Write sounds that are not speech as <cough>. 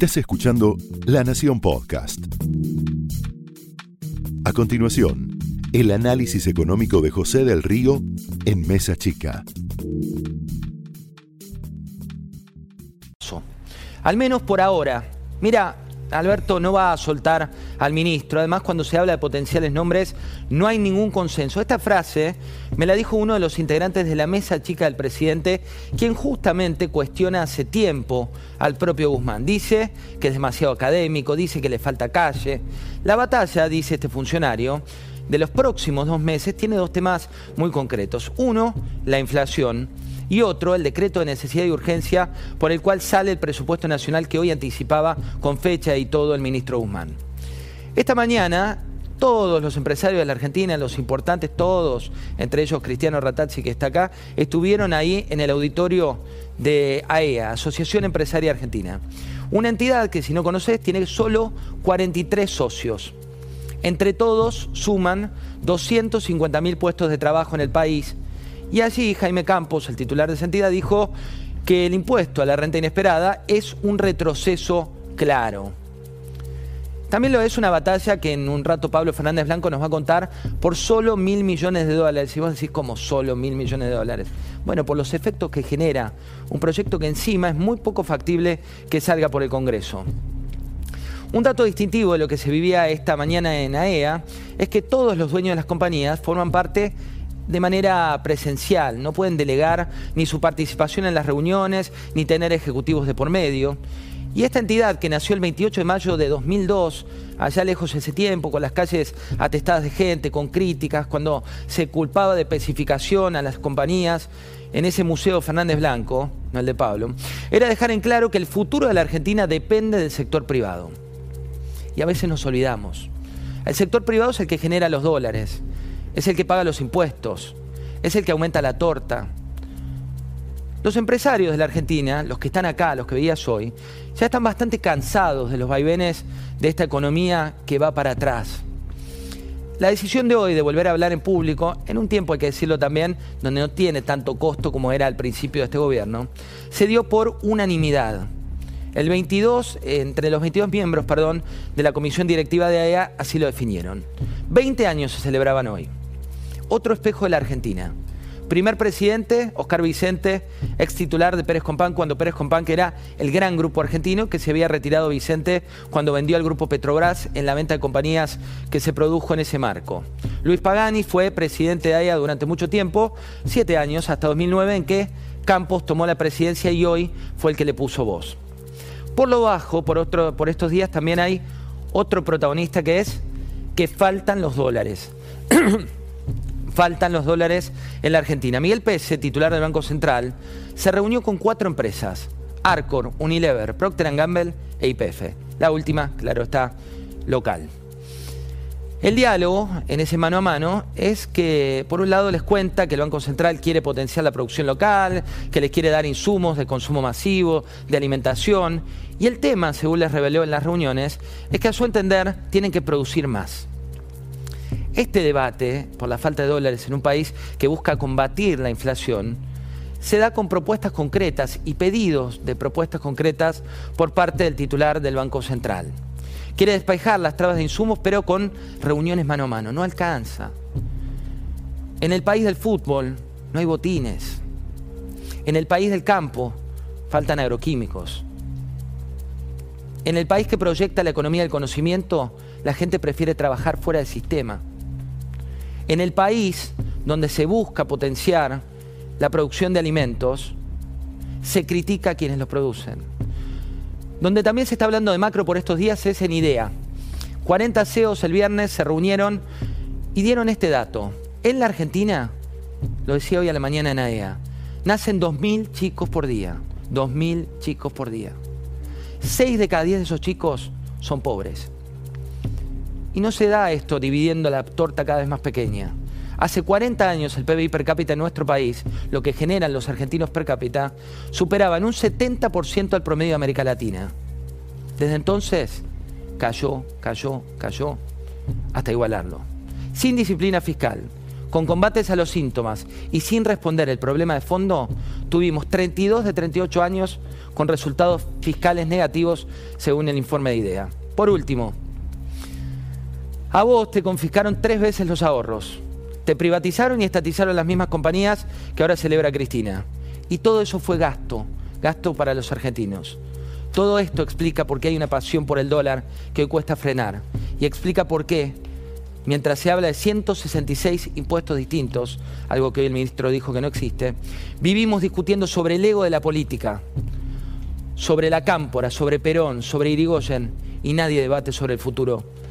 Estás escuchando La Nación Podcast. A continuación, el análisis económico de José del Río en Mesa Chica. Al menos por ahora. Mira, Alberto no va a soltar al ministro. Además, cuando se habla de potenciales nombres, no hay ningún consenso. Esta frase me la dijo uno de los integrantes de la mesa chica del presidente, quien justamente cuestiona hace tiempo al propio Guzmán. Dice que es demasiado académico, dice que le falta calle. La batalla, dice este funcionario, de los próximos dos meses tiene dos temas muy concretos. Uno, la inflación y otro, el decreto de necesidad y urgencia por el cual sale el presupuesto nacional que hoy anticipaba con fecha y todo el ministro Guzmán. Esta mañana todos los empresarios de la Argentina, los importantes, todos, entre ellos Cristiano Ratazzi que está acá, estuvieron ahí en el auditorio de AEA, e Asociación Empresaria Argentina. Una entidad que si no conoces tiene solo 43 socios. Entre todos suman 250.000 puestos de trabajo en el país y allí Jaime Campos, el titular de esa entidad, dijo que el impuesto a la renta inesperada es un retroceso claro. También lo es una batalla que en un rato Pablo Fernández Blanco nos va a contar por solo mil millones de dólares. Y vos decís, como solo mil millones de dólares? Bueno, por los efectos que genera un proyecto que encima es muy poco factible que salga por el Congreso. Un dato distintivo de lo que se vivía esta mañana en AEA e es que todos los dueños de las compañías forman parte de manera presencial, no pueden delegar ni su participación en las reuniones, ni tener ejecutivos de por medio. Y esta entidad que nació el 28 de mayo de 2002, allá lejos ese tiempo, con las calles atestadas de gente, con críticas, cuando se culpaba de especificación a las compañías, en ese museo Fernández Blanco, no el de Pablo, era dejar en claro que el futuro de la Argentina depende del sector privado. Y a veces nos olvidamos. El sector privado es el que genera los dólares, es el que paga los impuestos, es el que aumenta la torta. Los empresarios de la Argentina, los que están acá, los que veías hoy, ya están bastante cansados de los vaivenes de esta economía que va para atrás. La decisión de hoy de volver a hablar en público, en un tiempo hay que decirlo también, donde no tiene tanto costo como era al principio de este gobierno, se dio por unanimidad. El 22, entre los 22 miembros, perdón, de la comisión directiva de AEA así lo definieron. 20 años se celebraban hoy otro espejo de la Argentina. Primer presidente, Oscar Vicente, ex titular de Pérez Compán, cuando Pérez Compán, que era el gran grupo argentino, que se había retirado Vicente cuando vendió al grupo Petrobras en la venta de compañías que se produjo en ese marco. Luis Pagani fue presidente de AIA durante mucho tiempo, siete años, hasta 2009, en que Campos tomó la presidencia y hoy fue el que le puso voz. Por lo bajo, por, otro, por estos días, también hay otro protagonista que es que faltan los dólares. <clears throat> faltan los dólares en la Argentina. Miguel Pese, titular del Banco Central, se reunió con cuatro empresas, Arcor, Unilever, Procter Gamble e IPF. La última, claro está, local. El diálogo en ese mano a mano es que, por un lado, les cuenta que el Banco Central quiere potenciar la producción local, que les quiere dar insumos de consumo masivo, de alimentación, y el tema, según les reveló en las reuniones, es que a su entender tienen que producir más. Este debate por la falta de dólares en un país que busca combatir la inflación se da con propuestas concretas y pedidos de propuestas concretas por parte del titular del Banco Central. Quiere despejar las trabas de insumos, pero con reuniones mano a mano. No alcanza. En el país del fútbol no hay botines. En el país del campo faltan agroquímicos. En el país que proyecta la economía del conocimiento, la gente prefiere trabajar fuera del sistema. En el país donde se busca potenciar la producción de alimentos, se critica a quienes los producen. Donde también se está hablando de macro por estos días es en IDEA. 40 CEOs el viernes se reunieron y dieron este dato. En la Argentina, lo decía hoy a la mañana en AEA, nacen 2.000 chicos por día. 2.000 chicos por día. 6 de cada 10 de esos chicos son pobres. Y no se da esto dividiendo la torta cada vez más pequeña. Hace 40 años el PBI per cápita en nuestro país, lo que generan los argentinos per cápita, superaba en un 70% al promedio de América Latina. Desde entonces cayó, cayó, cayó, hasta igualarlo. Sin disciplina fiscal, con combates a los síntomas y sin responder el problema de fondo, tuvimos 32 de 38 años con resultados fiscales negativos según el informe de IDEA. Por último, a vos te confiscaron tres veces los ahorros, te privatizaron y estatizaron las mismas compañías que ahora celebra Cristina. Y todo eso fue gasto, gasto para los argentinos. Todo esto explica por qué hay una pasión por el dólar que hoy cuesta frenar. Y explica por qué, mientras se habla de 166 impuestos distintos, algo que hoy el ministro dijo que no existe, vivimos discutiendo sobre el ego de la política, sobre la cámpora, sobre Perón, sobre Irigoyen, y nadie debate sobre el futuro